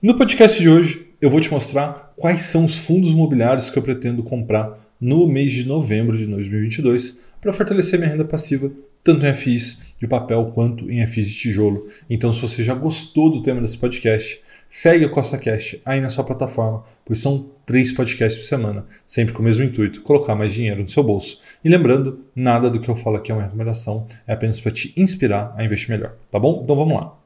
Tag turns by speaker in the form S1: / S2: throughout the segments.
S1: No podcast de hoje, eu vou te mostrar quais são os fundos imobiliários que eu pretendo comprar no mês de novembro de 2022 para fortalecer minha renda passiva, tanto em FIs de papel quanto em FIs de tijolo. Então, se você já gostou do tema desse podcast, segue a CostaCast aí na sua plataforma, pois são três podcasts por semana, sempre com o mesmo intuito, colocar mais dinheiro no seu bolso. E lembrando, nada do que eu falo aqui é uma recomendação, é apenas para te inspirar a investir melhor, tá bom? Então vamos lá.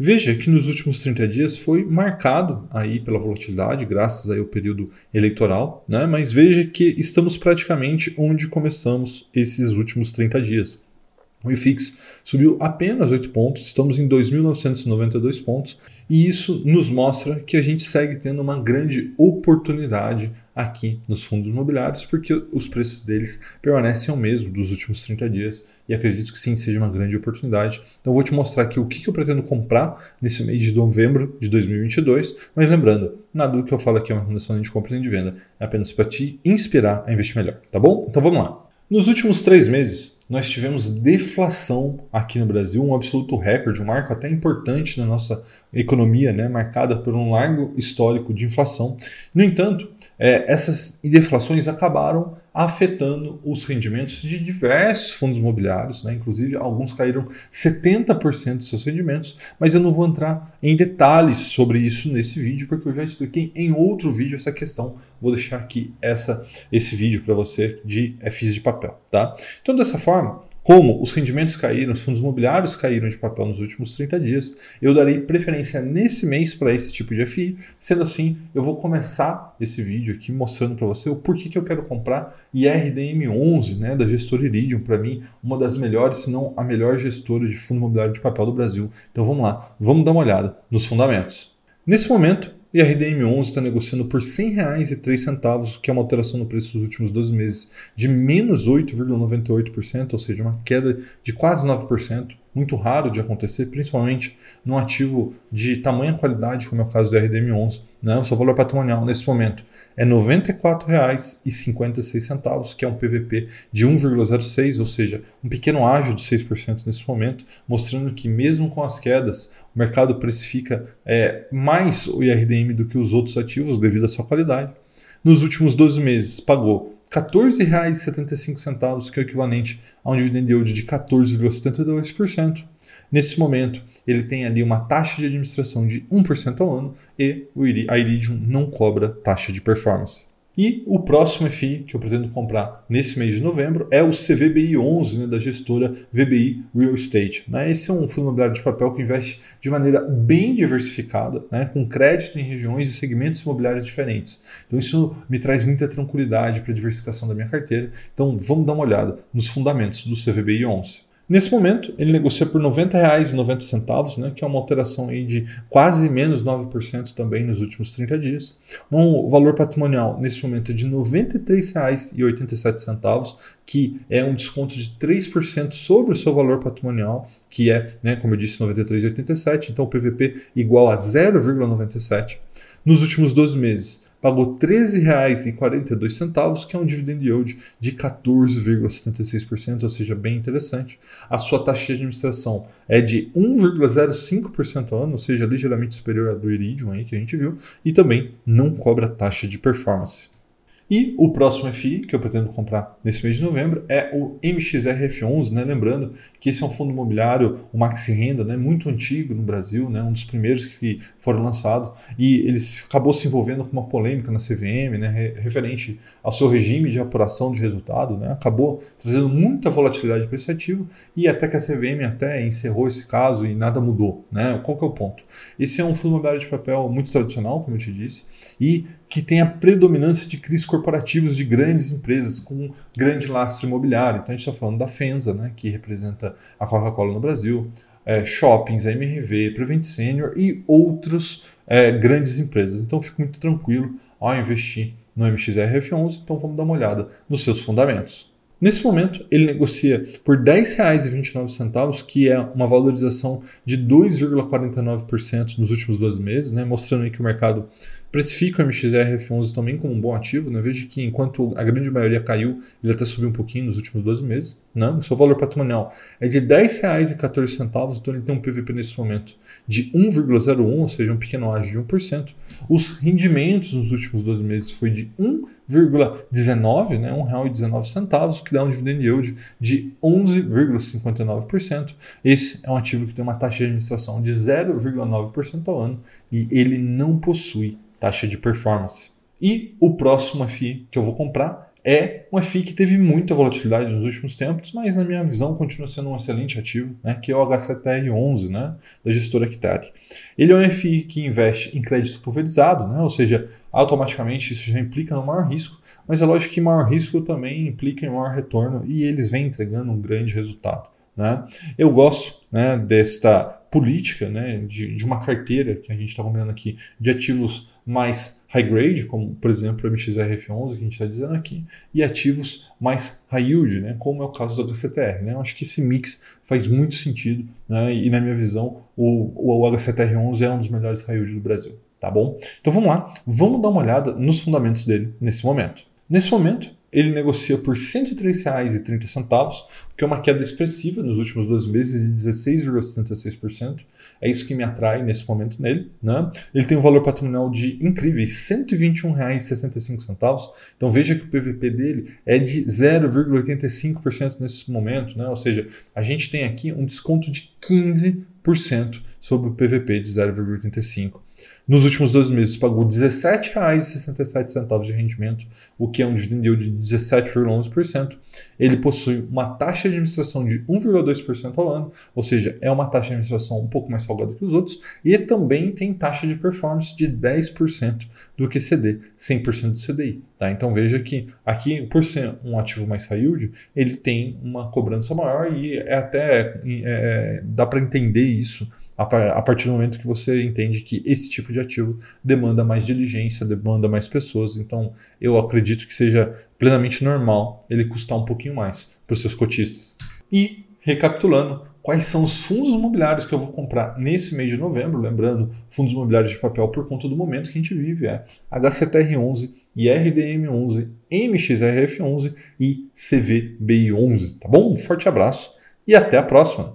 S1: Veja que nos últimos 30 dias foi marcado aí pela volatilidade, graças aí ao período eleitoral, né? mas veja que estamos praticamente onde começamos esses últimos 30 dias. O IFIX subiu apenas 8 pontos, estamos em 2.992 pontos, e isso nos mostra que a gente segue tendo uma grande oportunidade aqui nos fundos imobiliários, porque os preços deles permanecem o mesmo dos últimos 30 dias, e acredito que sim, seja uma grande oportunidade. Então, vou te mostrar aqui o que eu pretendo comprar nesse mês de novembro de 2022, mas lembrando, nada do que eu falo aqui é uma recomendação de compra nem de venda, é apenas para te inspirar a investir melhor, tá bom? Então vamos lá. Nos últimos três meses, nós tivemos deflação aqui no Brasil, um absoluto recorde, um marco até importante na nossa economia, né, marcada por um largo histórico de inflação. No entanto, é, essas deflações acabaram afetando os rendimentos de diversos fundos imobiliários, né? inclusive alguns caíram 70% dos seus rendimentos, mas eu não vou entrar em detalhes sobre isso nesse vídeo, porque eu já expliquei em outro vídeo essa questão. Vou deixar aqui essa, esse vídeo para você de FIs de papel. Tá? Então, dessa forma, como os rendimentos caíram, os fundos imobiliários caíram de papel nos últimos 30 dias, eu darei preferência nesse mês para esse tipo de FI. Sendo assim, eu vou começar esse vídeo aqui mostrando para você o porquê que eu quero comprar IRDM11, né, da gestora Iridium, para mim, uma das melhores, se não a melhor gestora de fundo imobiliário de papel do Brasil. Então vamos lá, vamos dar uma olhada nos fundamentos. Nesse momento, e a RDM11 está negociando por R$ 100,03, que é uma alteração no preço dos últimos 12 meses de menos 8,98%, ou seja, uma queda de quase 9% muito raro de acontecer, principalmente num ativo de tamanha qualidade, como é o caso do RDM11. Né? O seu valor patrimonial nesse momento é R$ 94,56, que é um PVP de 1,06, ou seja, um pequeno ágio de 6% nesse momento, mostrando que mesmo com as quedas, o mercado precifica é, mais o IRDM do que os outros ativos devido à sua qualidade. Nos últimos 12 meses, pagou R$ 14,75, que é o equivalente a um dividend yield de 14,72%. Nesse momento, ele tem ali uma taxa de administração de 1% ao ano e a Iridium não cobra taxa de performance. E o próximo FI que eu pretendo comprar nesse mês de novembro é o CVBI 11 né, da gestora VBI Real Estate. Né? Esse é um fundo imobiliário de papel que investe de maneira bem diversificada, né, com crédito em regiões e segmentos imobiliários diferentes. Então isso me traz muita tranquilidade para a diversificação da minha carteira. Então vamos dar uma olhada nos fundamentos do CVBI 11. Nesse momento, ele negocia por R$ 90,90, né, que é uma alteração aí de quase menos 9% também nos últimos 30 dias. Um valor patrimonial nesse momento é de R$ 93,87, que é um desconto de 3% sobre o seu valor patrimonial, que é, né, como eu disse, R$ 93,87, então o PVP igual a 0,97. Nos últimos 12 meses, pagou R$ 13,42, que é um dividend yield de 14,76%, ou seja, bem interessante. A sua taxa de administração é de 1,05% ao ano, ou seja, ligeiramente superior à do Iridium aí que a gente viu, e também não cobra taxa de performance. E o próximo FI que eu pretendo comprar nesse mês de novembro é o MXRF11, né? lembrando que esse é um fundo imobiliário, o Maxi Renda, né? muito antigo no Brasil, né? um dos primeiros que foram lançados, e ele acabou se envolvendo com uma polêmica na CVM, né? referente ao seu regime de apuração de resultado, né? acabou trazendo muita volatilidade para esse ativo, e até que a CVM até encerrou esse caso e nada mudou. Né? Qual que é o ponto? Esse é um fundo imobiliário de papel muito tradicional, como eu te disse, e que tem a predominância de crises corporativos de grandes empresas com grande lastro imobiliário. Então a gente está falando da Fenza, né, que representa a Coca-Cola no Brasil, é, shoppings, a MRV, Prevent Senior e outras é, grandes empresas. Então fico muito tranquilo ao investir no MXRF11, então vamos dar uma olhada nos seus fundamentos. Nesse momento, ele negocia por R$ 10,29, que é uma valorização de 2,49% nos últimos 12 meses, né? mostrando que o mercado Precifico o MXRF11 também como um bom ativo. Né? Veja que enquanto a grande maioria caiu, ele até subiu um pouquinho nos últimos 12 meses. Né? O seu valor patrimonial é de R$ 10,14, então ele tem um PVP nesse momento de 1,01, ou seja, um pequeno ágio de 1%. Os rendimentos nos últimos 12 meses foi de 1,19, né? R$ 1,19, o que dá um dividend yield de 11,59%. Esse é um ativo que tem uma taxa de administração de 0,9% ao ano e ele não possui taxa de performance. E o próximo FI que eu vou comprar é um FI que teve muita volatilidade nos últimos tempos, mas na minha visão continua sendo um excelente ativo, né, que é o H7R11, né, da gestora Kitari. Ele é um FI que investe em crédito pulverizado, né, ou seja, automaticamente isso já implica no maior risco, mas é lógico que maior risco também implica em maior retorno e eles vêm entregando um grande resultado. Né? Eu gosto né, desta política né, de, de uma carteira que a gente está combinando aqui de ativos mais high grade, como por exemplo o MXRF11 que a gente está dizendo aqui, e ativos mais high yield, né, como é o caso do HCTR. Né? Eu acho que esse mix faz muito sentido né, e na minha visão o, o HCTR11 é um dos melhores high yield do Brasil. Tá bom? Então vamos lá, vamos dar uma olhada nos fundamentos dele nesse momento. Nesse momento, ele negocia por R$ 103,30, o que é uma queda expressiva nos últimos dois meses de 16,76%. É isso que me atrai nesse momento nele. Né? Ele tem um valor patrimonial de incríveis R$ 121,65. Então veja que o PVP dele é de 0,85% nesse momento. Né? Ou seja, a gente tem aqui um desconto de 15% sobre o PVP de 0,85%. Nos últimos 12 meses pagou R$ 17,67 de rendimento, o que é um dividend yield de 17,11%. Ele possui uma taxa de administração de 1,2% ao ano, ou seja, é uma taxa de administração um pouco mais salgada que os outros, e também tem taxa de performance de 10% do que CD, 100% do CDI. Tá? Então veja que aqui, por ser um ativo mais high yield, ele tem uma cobrança maior e é até é, é dá para entender isso a partir do momento que você entende que esse tipo de ativo demanda mais diligência, demanda mais pessoas. Então, eu acredito que seja plenamente normal ele custar um pouquinho mais para os seus cotistas. E, recapitulando, quais são os fundos imobiliários que eu vou comprar nesse mês de novembro? Lembrando, fundos imobiliários de papel por conta do momento que a gente vive é HCTR11, IRDM11, MXRF11 e CVBI11, tá bom? Um forte abraço e até a próxima!